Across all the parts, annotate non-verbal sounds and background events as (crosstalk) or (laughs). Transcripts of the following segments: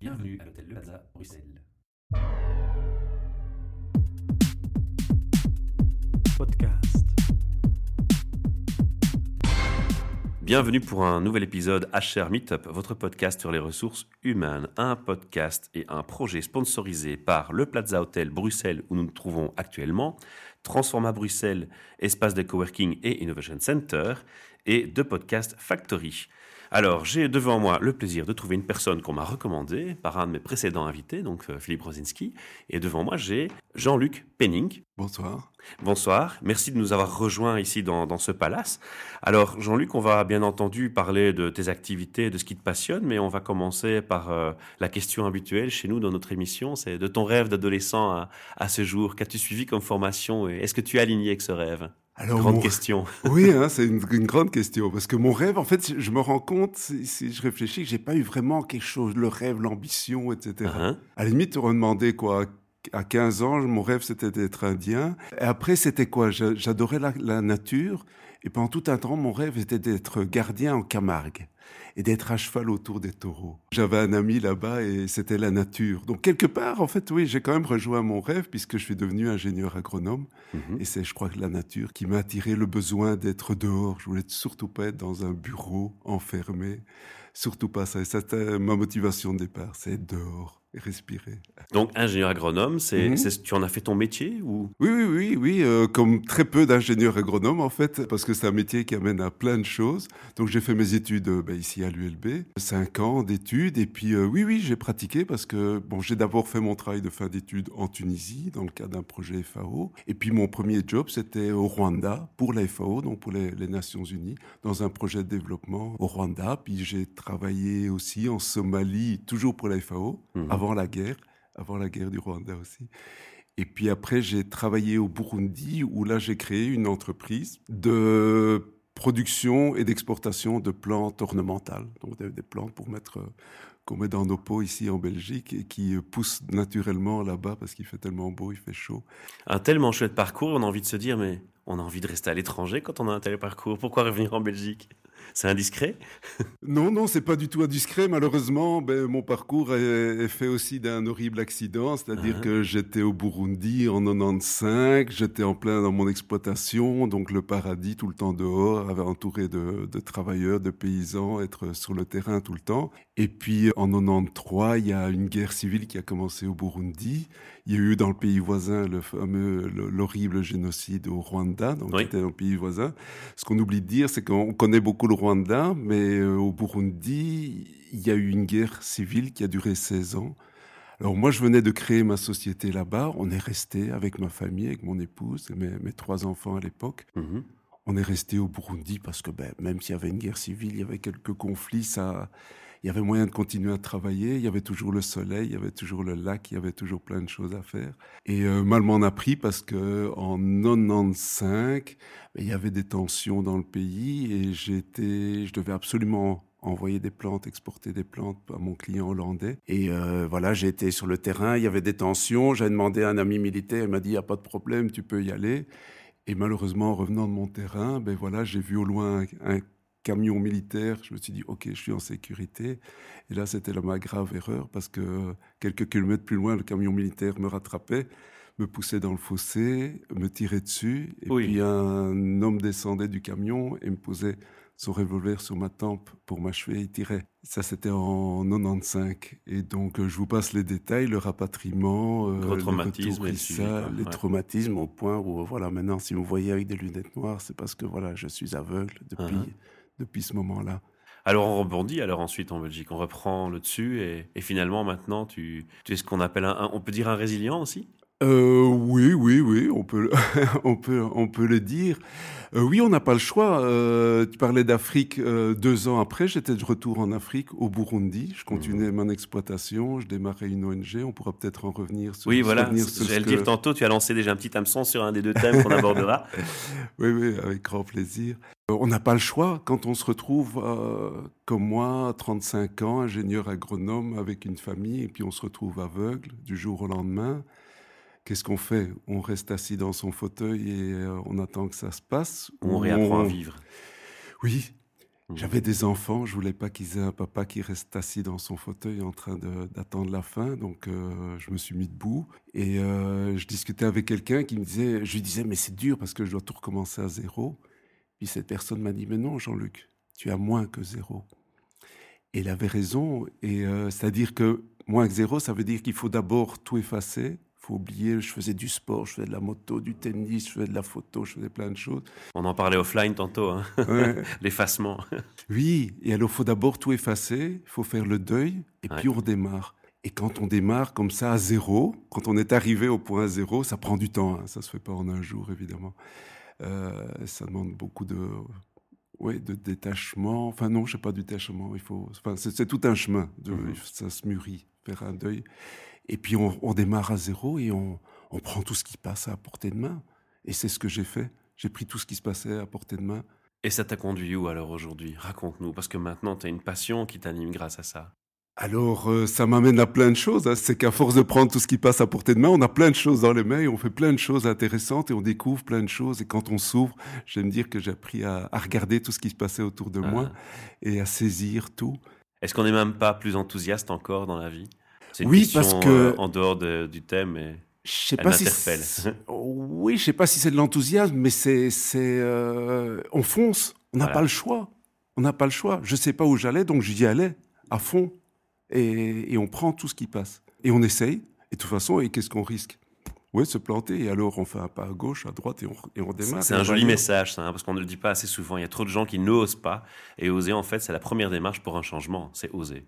Bienvenue à l'hôtel Le Plaza, Bruxelles. Podcast. Bienvenue pour un nouvel épisode HR Meetup, votre podcast sur les ressources humaines. Un podcast et un projet sponsorisé par le Plaza Hotel Bruxelles où nous nous trouvons actuellement, Transforma Bruxelles, espace de coworking et innovation center, et de Podcast Factory. Alors, j'ai devant moi le plaisir de trouver une personne qu'on m'a recommandée par un de mes précédents invités, donc euh, Philippe Rosinski. Et devant moi, j'ai Jean-Luc Penning. Bonsoir. Bonsoir, merci de nous avoir rejoints ici dans, dans ce palace. Alors Jean-Luc, on va bien entendu parler de tes activités, de ce qui te passionne, mais on va commencer par euh, la question habituelle chez nous dans notre émission, c'est de ton rêve d'adolescent à, à ce jour. Qu'as-tu suivi comme formation et est-ce que tu es aligné avec ce rêve? Alors, Grande mon- question. (laughs) Oui, hein, c'est une, une grande question. Parce que mon rêve, en fait, je me rends compte, si, je réfléchis, que j'ai pas eu vraiment quelque chose, le rêve, l'ambition, etc. Hein À la limite, tu aurais demandé quoi À 15 ans, mon rêve, c'était d'être indien. Et après, c'était quoi? J'a- J'adorais la, la nature. Et pendant tout un temps, mon rêve était d'être gardien en Camargue et d'être à cheval autour des taureaux. J'avais un ami là-bas et c'était la nature. Donc, quelque part, en fait, oui, j'ai quand même rejoint mon rêve puisque je suis devenu ingénieur agronome. Mhm. Et c'est, je crois, que la nature qui m'a attiré le besoin d'être dehors. Je voulais surtout pas être dans un bureau enfermé. Surtout pas ça. Et c'était ma motivation de départ, c'est être dehors respirer. Donc ingénieur agronome, c'est, Mhm. tu en as fait ton métier ou? Oui, oui, oui, oui, euh, comme très peu d'ingénieurs agronomes en fait, parce que c'est un métier qui amène à plein de choses. Donc j'ai fait mes études euh, ben, ici à l'ULB, cinq ans d'études, et puis euh, oui, oui, j'ai pratiqué parce que bon, j'ai d'abord fait mon travail de fin d'études en Tunisie dans le cadre d'un projet FAO, et puis mon premier job c'était au Rwanda pour la FAO, donc pour les, les Nations Unies, dans un projet de développement au Rwanda. Puis j'ai travaillé aussi en Somalie, toujours pour la FAO, Mhm. Avant la guerre, avant la guerre du Rwanda aussi. Et puis après, j'ai travaillé au Burundi, où là, j'ai créé une entreprise de production et d'exportation de plantes ornementales, donc des, des plantes pour mettre, euh, qu'on met dans nos pots ici en Belgique et qui euh, poussent naturellement là-bas parce qu'il fait tellement beau, il fait chaud. un tellement chouette parcours, on a envie de se dire mais on a envie de rester à l'étranger quand on a un tel parcours. Pourquoi revenir en Belgique? C'est indiscret? Non, non, c'est pas du tout indiscret. Malheureusement, ben, mon parcours est, est fait aussi d'un horrible accident, c'est-à-dire Ah. que j'étais au Burundi en 95, j'étais en plein dans mon exploitation, donc le paradis tout le temps dehors, avait entouré de, de travailleurs, de paysans, être sur le terrain tout le temps. Et puis en 93, il y a une guerre civile qui a commencé au Burundi. Il y a eu dans le pays voisin le fameux, le- l'horrible génocide au Rwanda, donc Oui. qui était dans le pays voisin. Ce qu'on oublie de dire, c'est qu'on connaît beaucoup le Rwanda, mais euh, au Burundi, il y a eu une guerre civile qui a duré 16 ans. Alors moi, je venais de créer ma société là-bas. On est resté avec ma famille, avec mon épouse et mes, mes trois enfants à l'époque. Mhm. On est resté au Burundi parce que ben, même s'il y avait une guerre civile, il y avait quelques conflits, ça, il y avait moyen de continuer à travailler. Il y avait toujours le soleil, il y avait toujours le lac, il y avait toujours plein de choses à faire. Et euh, mal m'en a pris parce que en 95, ben, il y avait des tensions dans le pays et j'étais, je devais absolument envoyer des plantes, exporter des plantes à mon client hollandais. Et euh, voilà, j'ai été sur le terrain, il y avait des tensions. J'ai demandé à un ami militaire, il m'a dit, il n'y a pas de problème, tu peux y aller. Et malheureusement, en revenant de mon terrain, ben voilà, j'ai vu au loin un, un camion militaire. Je me suis dit, OK, je suis en sécurité. Et là, c'était ma grave erreur parce que quelques kilomètres plus loin, le camion militaire me rattrapait, me poussait dans le fossé, me tirait dessus. Et Oui. puis un homme descendait du camion et me posait son revolver sur ma tempe pour m'achever et il tirait. Ça, c'était en 95. Et donc, euh, je vous passe les détails, le rapatriement, euh, traumatisme le ça, les Ouais. traumatismes au point où, voilà, maintenant, si vous voyez avec des lunettes noires, c'est parce que, voilà, je suis aveugle depuis, Uh-huh. depuis ce moment-là. Alors on rebondit alors ensuite en Belgique, on reprend le dessus et, et finalement maintenant tu, tu es ce qu'on appelle un, un- on peut dire un résilient aussi? Euh, oui, oui, oui, on peut, (laughs) on peut, on peut le dire. Euh, oui, on n'a pas le choix. Euh, tu parlais d'Afrique. deux ans après, j'étais de retour en Afrique, au Burundi. Je continuais mon exploitation. Je démarrais une ONG. On pourra peut-être en revenir. Sur, Oui, voilà, revenir sur ce j'allais le que- dire tantôt, tu as lancé déjà un petit hameçon sur un des deux thèmes qu'on abordera. (laughs) Oui, oui, avec grand plaisir. On n'a pas le choix quand on se retrouve, euh, comme moi, 35 ans, ingénieur agronome avec une famille, et puis on se retrouve aveugle du jour au lendemain. Qu'est-ce qu'on fait? On reste assis dans son fauteuil et euh, on attend que ça se passe On réapprend à vivre? Oui. Mhm. J'avais des enfants, je voulais pas qu'ils aient un papa qui reste assis dans son fauteuil en train d'attendre la fin, donc euh, je me suis mis debout et euh, je discutais avec quelqu'un qui me disait, je lui disais mais c'est dur parce que je dois tout recommencer à zéro. Puis cette personne m'a dit mais non Jean-Luc, tu as moins que zéro. Et il avait raison, et euh, c'est-à-dire que moins que zéro, ça veut dire qu'il faut d'abord tout effacer. Il faut oublier, je faisais du sport, je faisais de la moto, du tennis, je faisais de la photo, je faisais plein de choses. On en parlait offline tantôt, hein. Ouais. (laughs) l'effacement. (laughs) Oui, et alors il faut d'abord tout effacer, il faut faire le deuil, et Ouais. puis on redémarre. Et quand on démarre comme ça à zéro, quand on est arrivé au point zéro, ça prend du temps, hein, ça se fait pas en un jour évidemment. Euh, ça demande beaucoup de, ouais, de détachement. Enfin non, je sais pas du détachement. Il faut, enfin c'est tout un chemin. De, Mhm. Ça se mûrit, faire un deuil. Et puis on, on démarre à zéro et on, on prend tout ce qui passe à portée de main. Et c'est ce que j'ai fait. J'ai pris tout ce qui se passait à portée de main. Et ça t'a conduit où alors aujourd'hui? Raconte-nous, parce que maintenant tu as une passion qui t'anime grâce à ça. Alors, euh, ça m'amène à plein de choses. hein. C'est qu'à force de prendre tout ce qui passe à portée de main, on a plein de choses dans les mains et on fait plein de choses intéressantes et on découvre plein de choses. Et quand on s'ouvre, j'aime dire que j'ai appris à, à regarder tout ce qui se passait autour de moi Ah. et à saisir tout. Est-ce qu'on n'est même pas plus enthousiaste encore dans la vie? C'est une Oui, question parce que- euh, en dehors de- du thème. Et... Je sais pas si (laughs) oui, je sais pas si c'est de l'enthousiasme, mais c'est, c'est, euh, on fonce. On n'a Voilà. pas le choix. On n'a pas le choix. Je sais pas où j'allais, donc j'y allais à fond. Et, et on prend tout ce qui passe. Et on essaye. Et de toute façon, et qu'est-ce qu'on risque? Oui, se planter. Et alors, on fait un pas à gauche, à droite, et on, et on démarre. C'est un joli message, ça, hein, parce qu'on ne le dit pas assez souvent. Il y a trop de gens qui n'osent pas. Et oser, en fait, c'est la première démarche pour un changement. C'est oser.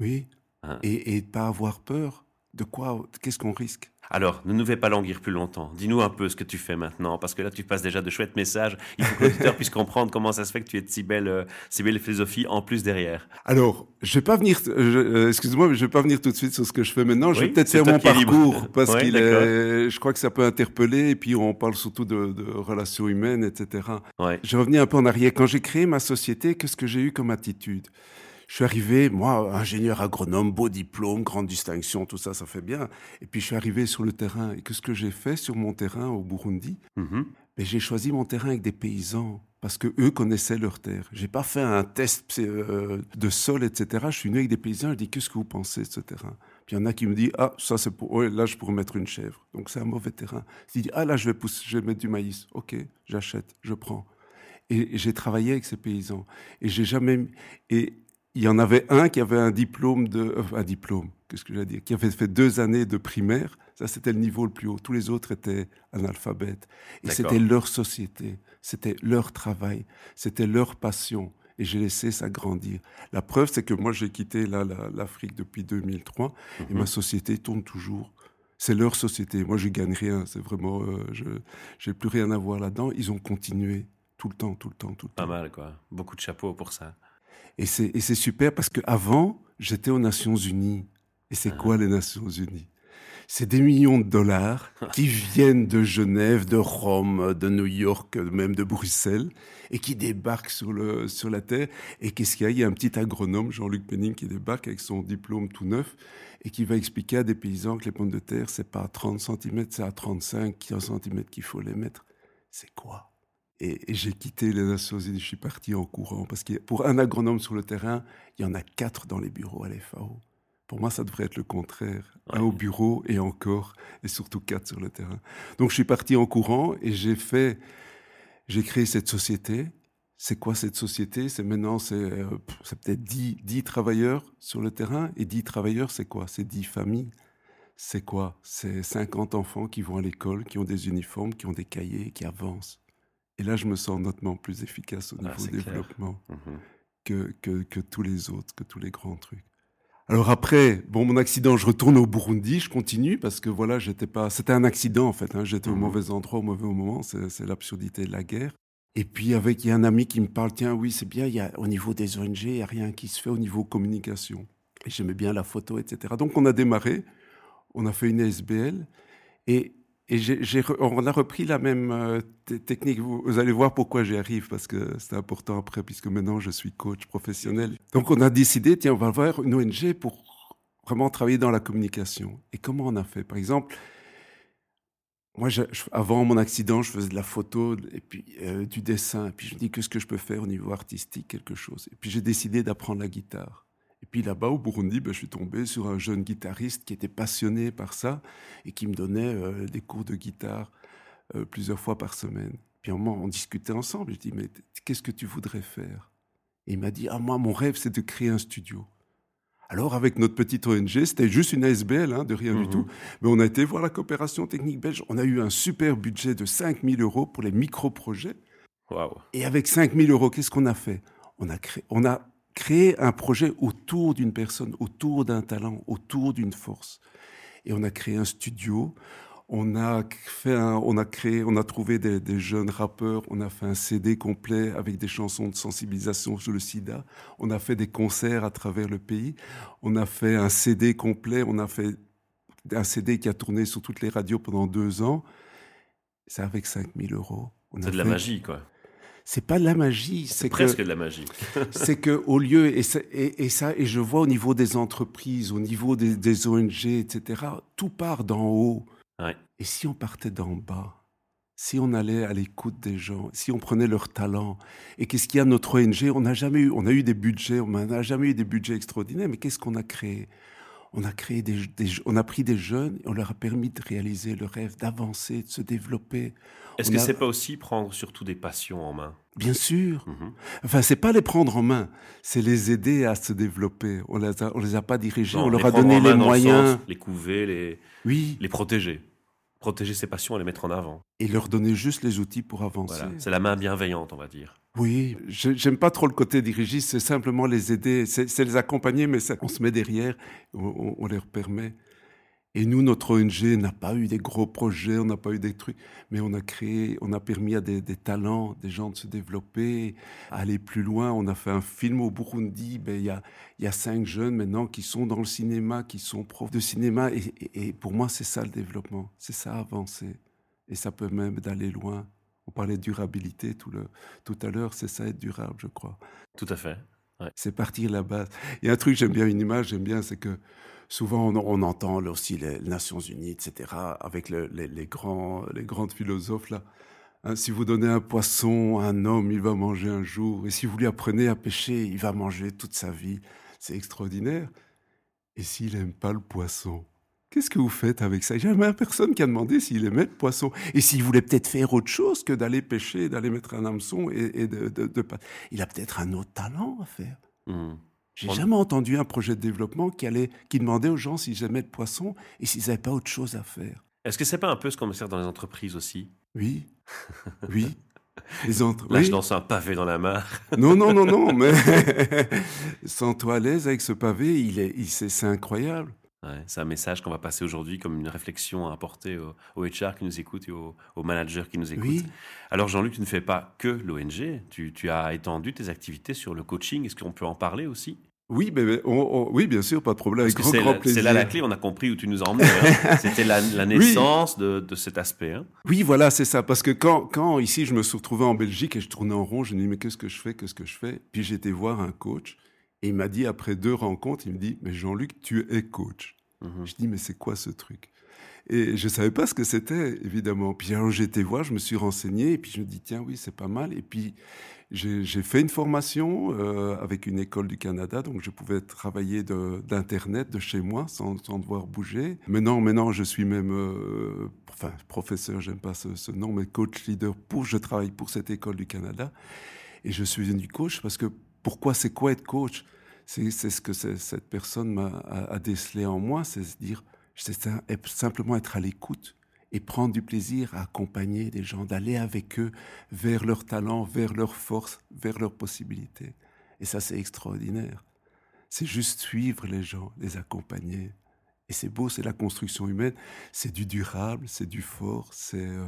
Oui. Hein. Et, et pas avoir peur. De quoi Qu'est-ce qu'on risque? Alors, ne nous fais pas languir plus longtemps. Dis-nous un peu ce que tu fais maintenant, parce que là, tu passes déjà de chouettes messages. Il faut que l'auditeur (laughs) puisse comprendre comment ça se fait que tu aies de si belle, euh, si belle philosophie en plus derrière. Alors, je vais pas venir, euh, excuse-moi, mais je vais pas venir tout de suite sur ce que je fais maintenant. je vais peut-être faire mon parcours parce Ouais, qu'il est, je crois que ça peut interpeller. Et puis on parle surtout de, de relations humaines, etc. Ouais. Je reviens un peu en arrière. Quand j'ai créé ma société, qu'est-ce que j'ai eu comme attitude? Je suis arrivé, moi, ingénieur agronome, beau diplôme, grande distinction, tout ça, ça fait bien. Et puis je suis arrivé sur le terrain. Et qu'est-ce que j'ai fait sur mon terrain au Burundi? Mais j'ai choisi mon terrain avec des paysans parce que eux connaissaient leur terre. J'ai pas fait un test euh, de sol, etc. Je suis venu avec des paysans. Je dis qu'est-ce que vous pensez de ce terrain? Puis il y en a qui me disent ah ça c'est pour ouais, là je pourrais mettre une chèvre. Donc c'est un mauvais terrain. Je dis ah là je vais pousser, je vais mettre du maïs. Ok, j'achète, je prends. Et, j'ai travaillé avec ces paysans et j'ai jamais et il y en avait un qui avait un diplôme de euh, un diplôme qu'est-ce que je dire qui avait fait deux années de primaire. Ça c'était le niveau le plus haut. Tous les autres étaient analphabètes. Et c'était leur société, c'était leur travail, c'était leur passion. Et j'ai laissé ça grandir. La preuve, c'est que moi, j'ai quitté la- l'Afrique depuis 2003 et Mhm. ma société tourne toujours. C'est leur société. Moi, je gagne rien. C'est vraiment, euh, je j'ai plus rien à voir là-dedans. Ils ont continué tout le temps, tout le temps, tout le Pas temps. mal, quoi. Beaucoup de chapeaux pour ça. Et c'est super parce que avant, j'étais aux Nations Unies. Et c'est Ah. quoi les Nations Unies? C'est des millions de dollars qui viennent de Genève, de Rome, de New York, même de Bruxelles, et qui débarquent sur, le, sur la Terre. Et qu'est-ce qu'il y a? Il y a un petit agronome, Jean-Luc Penning, qui débarque avec son diplôme tout neuf et qui va expliquer à des paysans que les pommes de terre, c'est pas à 30 cm, c'est à 35 cm qu'il faut les mettre. C'est quoi? Et, et j'ai quitté les Nations Unies, je suis parti en courant, parce que pour un agronome sur le terrain, il y en a quatre dans les bureaux à l'FAO. Pour moi, ça devrait être le contraire. Un au bureau et encore, et surtout quatre sur le terrain. Donc je suis parti en courant et j'ai fait, j'ai créé cette société. C'est quoi cette société? C'est maintenant, c'est euh, peut-être 10, 10 travailleurs sur le terrain. Et 10 travailleurs, c'est quoi? C'est 10 familles. C'est quoi? C'est 50 enfants qui vont à l'école, qui ont des uniformes, qui ont des cahiers, qui avancent. Et là, je me sens nettement plus efficace au Ah, niveau clair. développement Mhm. que, que, que tous les autres, que tous les grands trucs. Alors après, bon, mon accident, je retourne au Burundi, je continue parce que voilà, j'étais pas, c'était un accident en fait. hein, j'étais au Mhm. mauvais endroit au mauvais moment. C'est, l'absurdité de la guerre. Et puis avec, il y a un ami qui me parle, tiens, oui, c'est bien. Il y a au niveau des ONG, il y a rien qui se fait au niveau communication. Et j'aimais bien la photo, etc. Donc on a démarré, on a fait une SBL et et on a repris la même euh, technique. Vous, allez voir pourquoi j'y arrive, parce que c'est important après, puisque maintenant je suis coach professionnel. Donc on a décidé, tiens, on va voir une ONG pour vraiment travailler dans la communication. Et comment on a fait? Par exemple, moi, avant mon accident, je faisais de la photo et puis euh, du dessin. Et puis je me dis, qu'est-ce que je peux faire au niveau artistique, quelque chose. Et puis j'ai décidé d'apprendre la guitare. Et puis là-bas, au Burundi, ben, je suis tombé sur un jeune guitariste qui était passionné par ça et qui me donnait euh, des cours de guitare euh, plusieurs fois par semaine. Puis un moment, on discutait ensemble. Je dis, mais qu'est-ce que tu voudrais faire? Et il m'a dit, ah moi, mon rêve, c'est de créer un studio. Alors, avec notre petite ONG, c'était juste une ASBL, hein, de rien du mhm. tout. Mais on a été voir la coopération technique belge. On a eu un super budget de 5 000 euros pour les micro-projets. Et avec 5 000 euros, qu'est-ce qu'on a fait? On a, créé, on a créé un projet autour d'une personne, autour d'un talent, autour d'une force. Et on a créé un studio on a fait on a créé, on a trouvé des, jeunes rappeurs, on a fait un CD complet avec des chansons de sensibilisation sur le sida. On a fait des concerts à travers le pays. On a fait un CD complet, on a fait un CD qui a tourné sur toutes les radios pendant deux ans. C'est avec 5000 euros. C'est de la magie, quoi. C'est pas de la magie. C'est presque de la magie. (laughs) c'est que au lieu et ça, et, ça et je vois au niveau des entreprises, au niveau des, des ONG, etc. Tout part d'en haut. Et si on partait d'en bas si on allait à l'écoute des gens, si on prenait leur talent, et qu'est-ce qu'il y a notre ONG On n'a jamais eu, on a eu des budgets, on n'a jamais eu des budgets extraordinaires, mais qu'est-ce qu'on a créé? On a créé des, on a pris des jeunes et on leur a permis de réaliser le rêve, d'avancer, de se développer. Est-ce que c'est pas aussi prendre surtout des passions en main? Bien sûr. Enfin, mhm. Enfin, c'est pas les prendre en main, c'est les aider à se développer. On les a, on les a pas dirigés, on leur a donné les moyens, les couver, les, oui, les protéger protéger ses passions et les mettre en avant. Et leur donner juste les outils pour avancer. C'est la main bienveillante, on va dire. Oui, j'aime pas trop le côté dirigiste, c'est simplement les aider, c'est les accompagner, mais on se met derrière, on, leur permet et nous, notre ONG n'a pas eu des gros projets, on n'a pas eu des trucs, mais on a créé, on a permis à des, talents, des gens de se développer, aller plus loin. On a fait un film au Burundi. Ben, il y, a, cinq jeunes maintenant qui sont dans le cinéma, qui sont profs de cinéma. Et, pour moi, c'est ça le développement, c'est ça avancer. Et ça peut même d'aller loin. On parlait de durabilité tout, le, tout à l'heure, c'est ça être durable, je crois. Tout à fait. C'est partir là-bas. Il y a un truc, j'aime bien une image, j'aime bien, c'est que souvent on, entend aussi les Nations Unies, etc., avec les, grands, les grandes philosophes là. Hein, si vous donnez un poisson à un homme, il va manger un jour. Et si vous lui apprenez à pêcher, il va manger toute sa vie. C'est extraordinaire. Et s'il n'aime pas le poisson, qu'est-ce que vous faites avec ça? Jamais personne qui a demandé s'il aimait le poisson. Et s'il voulait peut-être faire autre chose que d'aller pêcher, d'aller mettre un hameçon et, de, Il a peut-être un autre talent à faire. Mmh. J'ai jamais entendu un projet de développement qui, allait, qui demandait aux gens s'ils aimaient le poisson et s'ils n'avaient pas autre chose à faire. Est-ce que c'est pas un peu ce qu'on sert dans les entreprises aussi? Oui, oui. (laughs) Les entre... Là, je lance un pavé dans la mare. (laughs) non, non, non, non, mais (laughs) sens-toi à l'aise avec ce pavé, il est, il, c'est incroyable c'est un message qu'on va passer aujourd'hui comme une réflexion à apporter aux, HR qui nous écoutent et aux, managers qui nous écoutent. Alors Jean-Luc, tu ne fais pas que l'ONG, tu, as étendu tes activités sur le coaching. Est-ce qu'on peut en parler aussi? Oui, mais oui, bien sûr, pas de problème. C'est là la clé, on a compris où tu nous as emmenés. Hein. (laughs) C'était la, naissance de, cet aspect. Hein. Oui, voilà, c'est ça. Parce que quand, quand ici, je me suis retrouvé en Belgique et je tournais en rond, je me dis, mais qu'est-ce que je fais, qu'est-ce que je fais? Puis été voir un coach et il m'a dit, après deux rencontres, il me dit, mais Jean-Luc, tu es coach. Mhm. Je dis, mais c'est quoi ce truc? Et je ne savais pas ce que c'était, évidemment. Puis alors été voir, je me suis renseigné, et puis je me dis, tiens, oui, c'est pas mal. Et puis j'ai fait une formation euh, avec une école du Canada, donc je pouvais travailler d'Internet de, chez moi sans, devoir bouger. Maintenant, maintenant, je suis même, euh, enfin, professeur, j'aime pas ce, ce, nom, mais coach leader pour, je travaille pour cette école du Canada. Et je suis devenu coach parce que pourquoi c'est quoi être coach? C'est ce que cette personne m'a a, décelé en moi, c'est se dire, c'est simplement être à l'écoute et prendre du plaisir à accompagner des gens, d'aller avec eux vers leur talent, vers leur force, vers leurs possibilités. Et ça, c'est extraordinaire. C'est juste suivre les gens, les accompagner. Et c'est beau, c'est la construction humaine, c'est du durable, c'est du fort, c'est... Euh,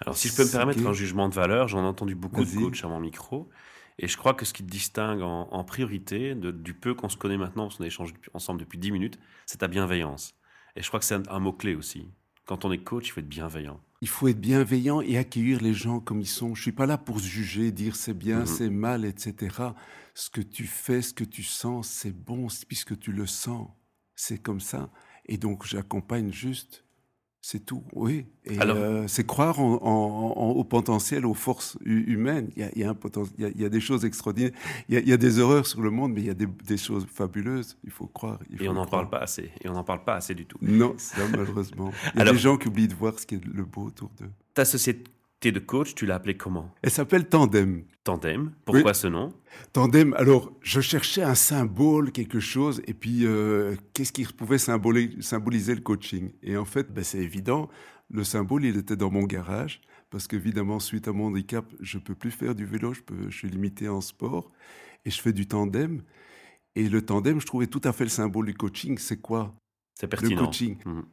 Alors si je peux me permettre un jugement de valeur, j'en ai entendu beaucoup de coachs à mon micro. Et je crois que ce qui te distingue en, priorité du peu qu'on se connaît maintenant, parce qu'on a échangé ensemble depuis 10 minutes, c'est ta bienveillance. Et je crois que c'est un, mot-clé aussi. Quand on est coach, il faut être bienveillant. Il faut être bienveillant et accueillir les gens comme ils sont. Je suis pas là pour juger, dire c'est bien, mhm. c'est mal, etc. Ce que tu fais, ce que tu sens, c'est bon puisque tu le sens. C'est comme ça. Et donc j'accompagne juste C'est tout, oui. Et euh, c'est croire en- en- en- au potentiel, aux forces hu- humaines. Il y a, il y a un poten- il y a- il y a des choses extraordinaires. Il y, a, il y a des horreurs sur le monde, mais il y a des, des choses fabuleuses. Il faut croire. il faut Et on n'en parle pas assez. Et on n'en parle pas assez du tout. Non, ça, malheureusement. Il y a Alors- des gens qui oublient de voir ce qui est le beau autour d'eux. Ta société de coach, tu l'as appelée comment? Elle s'appelle Tandem. Tandem. Pourquoi ce nom? Tandem, alors, je cherchais un symbole, quelque chose, et puis, euh, qu'est-ce qui pouvait symboliser, symboliser le coaching? Et en fait, ben, c'est évident, le symbole, il était dans mon garage, parce qu'évidemment, suite à mon handicap, je peux plus faire du vélo, je, peux, je suis limité en sport, et je fais du tandem. Et le tandem, je trouvais tout à fait le symbole du coaching. C'est quoi? C'est pertinent. Le coaching. Mhm.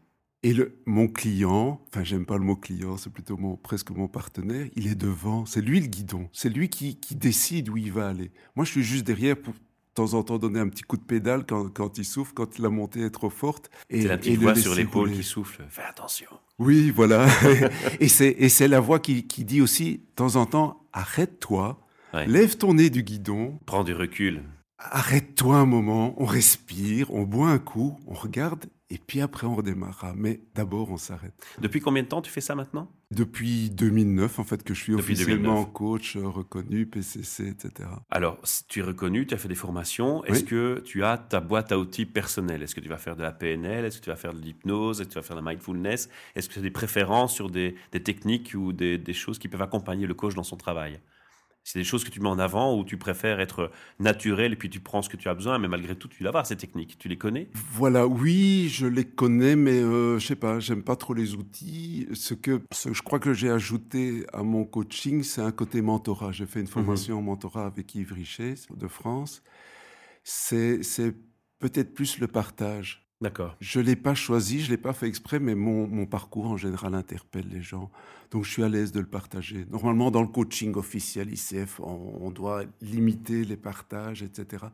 Et le, mon client, enfin j'aime pas le mot client, c'est plutôt mon, presque mon partenaire, il est devant, c'est lui le guidon, c'est lui qui, qui décide où il va aller. Moi je suis juste derrière pour de temps en temps donner un petit coup de pédale quand, quand il souffle, quand la montée est trop forte. Et, C'est la et petite voix sur l'épaule qui souffle. Fais attention. Oui, voilà. (laughs) et c'est et c'est la voix qui, qui dit aussi, de temps en temps, arrête-toi, Ouais. lève ton nez du guidon, Prends du recul. arrête-toi un moment, on respire, on boit un coup, on regarde, et puis après on redémarrera. Mais d'abord on s'arrête. Depuis combien de temps tu fais ça maintenant? Depuis 2009, en fait, que je suis Depuis officiellement 2009. coach euh, reconnu, PCC, etc. Alors, si tu es reconnu, tu as fait des formations. Est-ce Oui. que tu as ta boîte à outils personnelle? Est-ce que tu vas faire de la PNL Est-ce que tu vas faire de l'hypnose? Est-ce que tu vas faire de la mindfulness? Est-ce que tu as des préférences sur des, des techniques ou des, des choses qui peuvent accompagner le coach dans son travail? C'est des choses que tu mets en avant ou tu préfères être naturel et puis tu prends ce que tu as besoin, mais malgré tout, tu l'as ces techniques. Tu les connais? Voilà, oui, je les connais, mais euh, je sais pas, j'aime pas trop les outils. Ce que, ce je crois que j'ai ajouté à mon coaching, c'est un côté mentorat. J'ai fait une formation en mentorat avec Yves Richet de France. C'est peut-être plus le partage. D'accord. Je l'ai pas choisi, je l'ai pas fait exprès, mais mon, mon parcours en général interpelle les gens. Donc je suis à l'aise de le partager. Normalement, dans le coaching officiel ICF, on, doit limiter les partages, etc.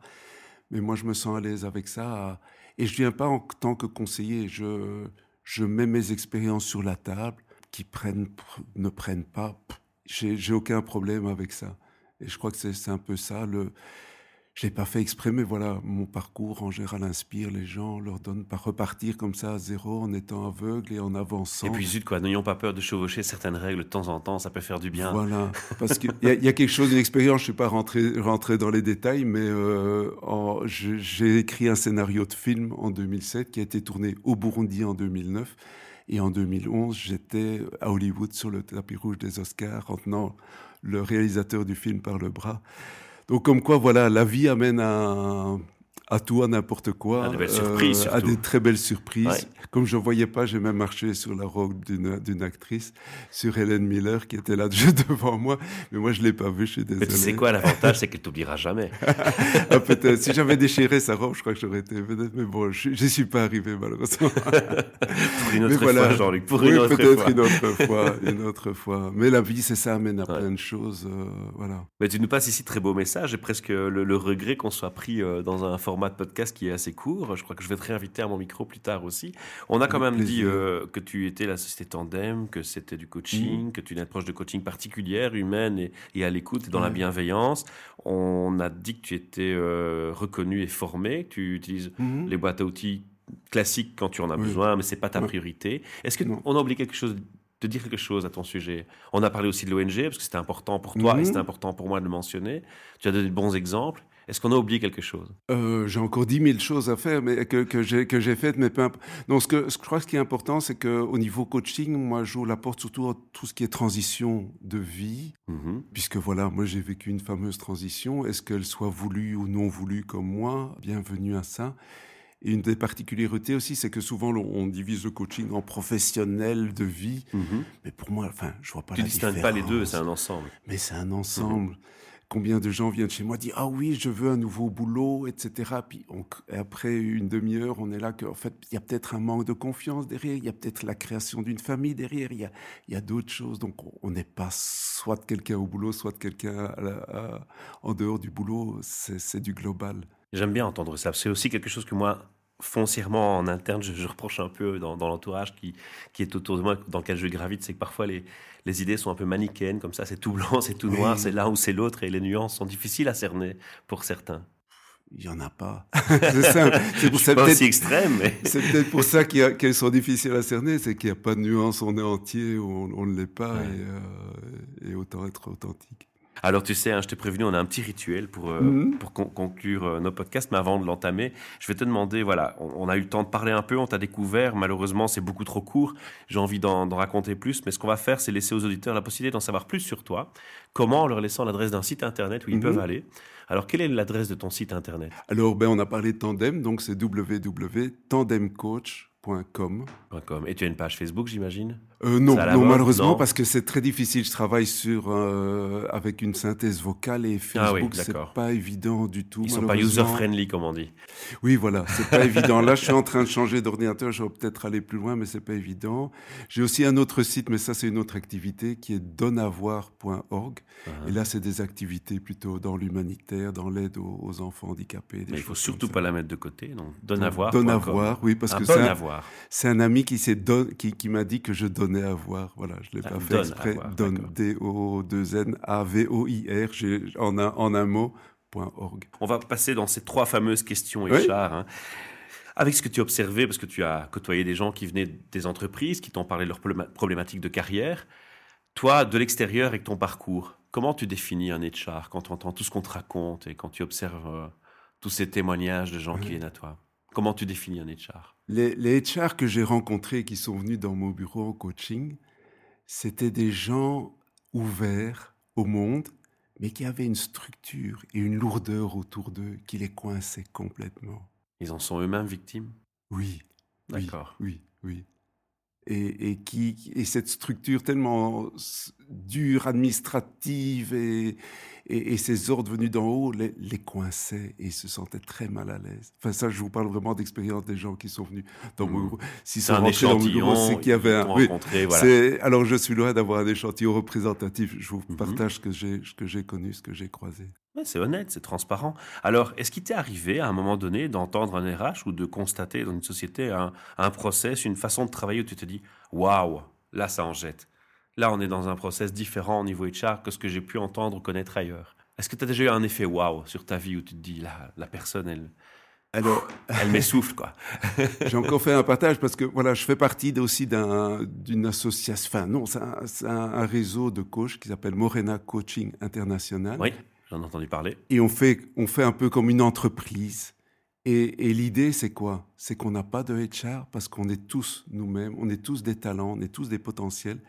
Mais moi, je me sens à l'aise avec ça. Et je viens pas en tant que conseiller. Je, je mets mes expériences sur la table, qui prennent, ne prennent pas. J'ai aucun problème avec ça. Et je crois que c'est un peu ça. Le, je l'ai pas fait exprès, mais voilà, mon parcours en général inspire les gens, leur donne pas repartir comme ça à zéro en étant aveugle et en avançant. Et puis, zut, quoi, n'ayons pas peur de chevaucher certaines règles de temps en temps, ça peut faire du bien. Voilà, (laughs) parce qu'il y, a- il y a quelque chose, une expérience, je ne suis pas rentré, rentré dans les détails, mais euh, j'ai écrit un scénario de film en 2007 qui a été tourné au Burundi en 2009. Et en 2011, j'étais à Hollywood sur le tapis rouge des Oscars en tenant le réalisateur du film par le bras. Donc comme quoi, voilà, la vie amène à, à tout, à n'importe quoi. À de belles surprises, à des très belles surprises. Ouais. Comme je ne voyais pas, j'ai même marché sur la robe d'une actrice, sur Hélène Miller, qui était là (laughs) juste devant moi. Mais moi, je ne l'ai pas vue, je suis désolé. Mais tu sais quoi, l'avantage, (laughs) c'est qu'elle t'oubliera jamais. (laughs) Ah, Peut-être. Si j'avais déchiré sa robe, je crois que j'aurais été. Mais bon, je n'y suis pas arrivé, malheureusement. Pour une Mais autre voilà. fois, Jean-Luc. Pour Oui, une autre fois. une autre fois. Une autre fois. Mais la vie, c'est ça, amène à Ouais. plein de choses. euh, voilà. Mais tu nous passes ici très beaux messages et presque le, le regret qu'on soit pris euh, dans un format de podcast qui est assez court. Je crois que je vais te réinviter à mon micro plus tard aussi. On a quand même dit euh, que tu étais la société Tandem, que c'était du coaching, que tu as une approche de coaching particulière, humaine et, et à l'écoute et dans la bienveillance. On a dit que tu étais euh, reconnu et formé, que tu utilises Mhm. les boîtes à outils classiques quand tu en as Oui. besoin, mais c'est pas ta Ouais. priorité. Est-ce que Non. on a oublié quelque chose de dire quelque chose à ton sujet? On a parlé aussi de l'ONG parce que c'était important pour toi et Mhm. c'était important pour moi de le mentionner. Tu as donné de bons exemples. Est-ce qu'on a oublié quelque chose? Euh, j'ai encore 10 000 choses à faire mais que, que j'ai faites, mais peu imp- Non, ce que ce que je crois que ce qui est important, c'est qu'au niveau coaching, moi, j'ouvre la porte surtout à tout ce qui est transition de vie, Mhm. puisque voilà, moi, j'ai vécu une fameuse transition. Est-ce qu'elle soit voulue ou non voulue comme moi? Bienvenue à ça. Et une des particularités aussi, c'est que souvent, on divise le coaching en professionnel de vie. Mhm. Mais pour moi, enfin, je vois pas Tu la distingues pas les deux, différence. c'est un ensemble. Mais c'est un ensemble. Combien de gens viennent chez moi dire ah oui je veux un nouveau boulot etc. Puis après une demi-heure on est là que en fait il y a peut-être un manque de confiance derrière, il y a peut-être la création d'une famille derrière, il y a, y a d'autres choses. Donc on- n'est pas soit quelqu'un au boulot, soit quelqu'un en dehors du boulot. C'est du global. J'aime bien entendre ça. C'est aussi quelque chose que moi, foncièrement en interne, je, je reproche un peu dans, dans l'entourage qui, qui est autour de moi, dans lequel je gravite, c'est que parfois les, les idées sont un peu manichéennes, comme ça, c'est tout blanc, (laughs) c'est tout noir, Oui. c'est l'un ou c'est l'autre, et les nuances sont difficiles à cerner pour certains. il y en a pas. (laughs) c'est ça. C'est pour ça pas extrême, mais (laughs) c'est peut-être pour ça qu'elles sont difficiles à cerner, c'est qu'il n'y a pas de nuance, on est entier ou on ne l'est pas, et, et, autant être authentique. Alors tu sais, hein, je t'ai prévenu, on a un petit rituel pour, euh, mhm. pour conclure euh, nos podcasts, mais avant de l'entamer, je vais te demander, voilà, on, a eu le temps de parler un peu, on t'a découvert, malheureusement c'est beaucoup trop court, j'ai envie d'en raconter plus, mais ce qu'on va faire, c'est laisser aux auditeurs la possibilité d'en savoir plus sur toi, comment en leur laissant l'adresse d'un site internet où ils mhm. peuvent aller. Alors quelle est l'adresse de ton site internet? Alors ben, on a parlé de Tandem, donc c'est www.tandemcoach.com Et tu as une page Facebook, j'imagine? Euh, non, non malheureusement, parce que c'est très difficile. Je travaille sur euh, avec une synthèse vocale et ah Facebook, c'est pas évident du tout. Ils sont pas user friendly, comme on dit. Oui, voilà, c'est pas (laughs) évident. Là, je suis en train de changer d'ordinateur. Je vais peut-être aller plus loin, mais c'est pas évident. J'ai aussi un autre site, mais ça, c'est une autre activité qui est donavoir.org. Ah. Et là, c'est des activités plutôt dans l'humanitaire, dans l'aide aux, enfants handicapés. mais il faut surtout pas la mettre de côté. Donc, donavoir. Donavoir, oui, parce que c'est un, un, ami qui, qui, qui m'a dit que je donne donner à voir. Voilà, je l'ai ah, pas fait exprès. Donne, D-O-2-N-A-V-O-I-R, en un, en un mot, .org. On va passer dans ces trois fameuses questions, Richard. Hein. Avec ce que tu as observé, parce que tu as côtoyé des gens qui venaient des entreprises, qui t'ont parlé de leurs problématiques de carrière, toi, de l'extérieur, avec ton parcours, comment tu définis un HR quand tu entends tout ce qu'on te raconte et quand tu observes euh, tous ces témoignages de gens qui viennent à toi? Comment tu définis un HR les, les HR que j'ai rencontrés qui sont venus dans mon bureau en coaching, c'était des gens ouverts au monde, mais qui avaient une structure et une lourdeur autour d'eux qui les coinçait complètement. Ils en sont eux-mêmes victimes? Oui. D'accord. Oui, oui. Et, et, qui, et cette structure tellement dure, administrative et, et, ces ordres venus d'en haut les, les, coinçaient et se sentaient très mal à l'aise. Enfin, ça, je vous parle vraiment d'expérience des gens qui sont venus dans mon mmh. groupe. Si c'est un échantillon, c'est qu'il y avait un. Oui, voilà. Alors, je suis loin d'avoir un échantillon représentatif. Je vous partage ce que j'ai, ce que j'ai connu, ce que j'ai croisé. Ouais, c'est honnête, c'est transparent. Alors, est-ce qu'il t'est arrivé à un moment donné d'entendre un RH ou de constater dans une société un, un process, une façon de travailler où tu te dis waouh, là ça en jette Là, on est dans un process différent au niveau HR que ce que j'ai pu entendre ou connaître ailleurs. Est-ce que tu as déjà eu un effet waouh sur ta vie où tu te dis, là, la personne, elle, alors, elle m'essouffle, quoi? (laughs) J'ai encore fait un partage parce que voilà, je fais partie aussi d'une association. Enfin, non, c'est un, réseau de coachs qui s'appelle Morena Coaching International. Oui, j'en ai entendu parler. Et on fait, on fait un peu comme une entreprise. Et, et l'idée, c'est quoi? C'est qu'on n'a pas de HR parce qu'on est tous nous-mêmes, on est tous des talents, on est tous des potentiels.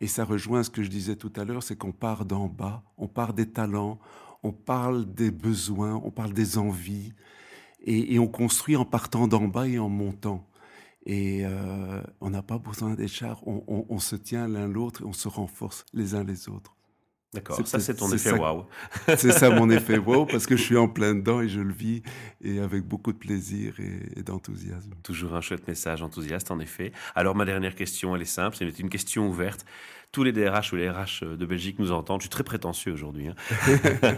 Et ça rejoint ce que je disais tout à l'heure, c'est qu'on part d'en bas, on part des talents, on parle des besoins, on parle des envies, et, on construit en partant d'en bas et en montant. Et euh, on n'a pas besoin des chars, on, se tient l'un l'autre et on se renforce les uns les autres. D'accord, ça c'est ton effet waouh. c'est ça mon effet (laughs) waouh parce que je suis en plein dedans et je le vis et avec beaucoup de plaisir et, et d'enthousiasme. Toujours un chouette message enthousiaste en effet. Alors ma dernière question, elle est simple, c'est une question ouverte tous les DRH ou les RH de Belgique nous entendent. Je suis très prétentieux aujourd'hui. Hein. (laughs)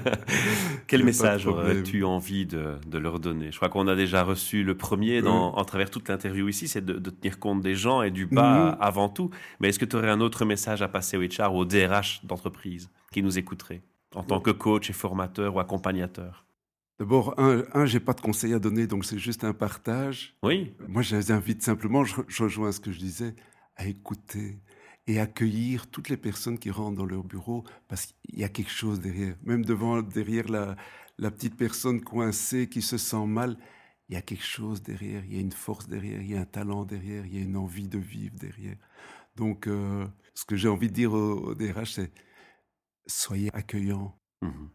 Quel message aurais-tu envie de, leur donner? Je crois qu'on a déjà reçu le premier dans, en travers toute l'interview ici, c'est de, tenir compte des gens et du bas mhm. avant tout. Mais est-ce que tu aurais un autre message à passer au HR ou au DRH d'entreprise qui nous écouterait en tant que coach et formateur ou accompagnateur? D'abord, un, un j'ai pas de conseils à donner, donc c'est juste un partage. Oui. Moi, je les invite simplement, je, je rejoins ce que je disais, à écouter, et accueillir toutes les personnes qui rentrent dans leur bureau parce qu'il y a quelque chose derrière. Même devant, derrière la, la petite personne coincée qui se sent mal, il y a quelque chose derrière, il y a une force derrière, il y a un talent derrière, il y a une envie de vivre derrière. Donc, euh, ce que j'ai envie de dire au, DRH, c'est soyez accueillants. Mmh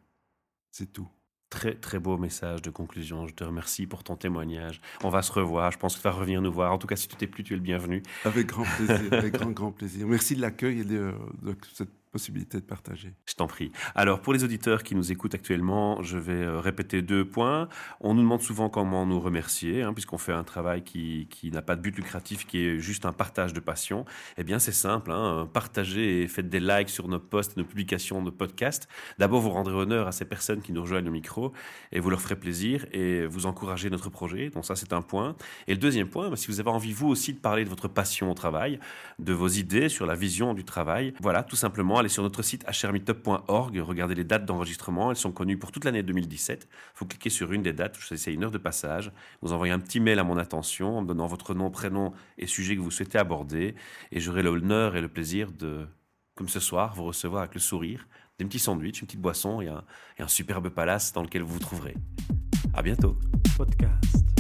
c'est tout. Très, très beau message de conclusion. Je te remercie pour ton témoignage. On va se revoir. Je pense que tu vas revenir nous voir. En tout cas, si tu t'es plus, tu es le bienvenu. Avec grand plaisir. avec grand, grand plaisir. Merci de l'accueil et de, de cette possibilité de partager. Je t'en prie. Alors, pour les auditeurs qui nous écoutent actuellement, je vais euh, répéter deux points. On nous demande souvent comment nous remercier, hein, puisqu'on fait un travail qui, qui n'a pas de but lucratif, qui est juste un partage de passion. Eh bien, c'est simple. Hein, partagez et faites des likes sur nos posts, nos publications, nos podcasts. D'abord, vous rendrez honneur à ces personnes qui nous rejoignent au micro et vous leur ferez plaisir et vous encouragez notre projet. Donc ça, c'est un point. Et le deuxième point, bah, si vous avez envie, vous aussi, de parler de votre passion au travail, de vos idées sur la vision du travail, voilà, tout simplement allez sur notre site hrmeetup.org, regardez les dates d'enregistrement, elles sont connues pour toute l'année 2017. Vous cliquez sur une des dates, c'est une heure de passage, vous envoyez un petit mail à mon attention en me donnant votre nom, prénom et sujet que vous souhaitez aborder, et j'aurai l'honneur et le plaisir de, comme ce soir, vous recevoir avec le sourire, des petits sandwichs, une petite boisson et un, superbe palace dans lequel vous vous trouverez. À bientôt. Podcast.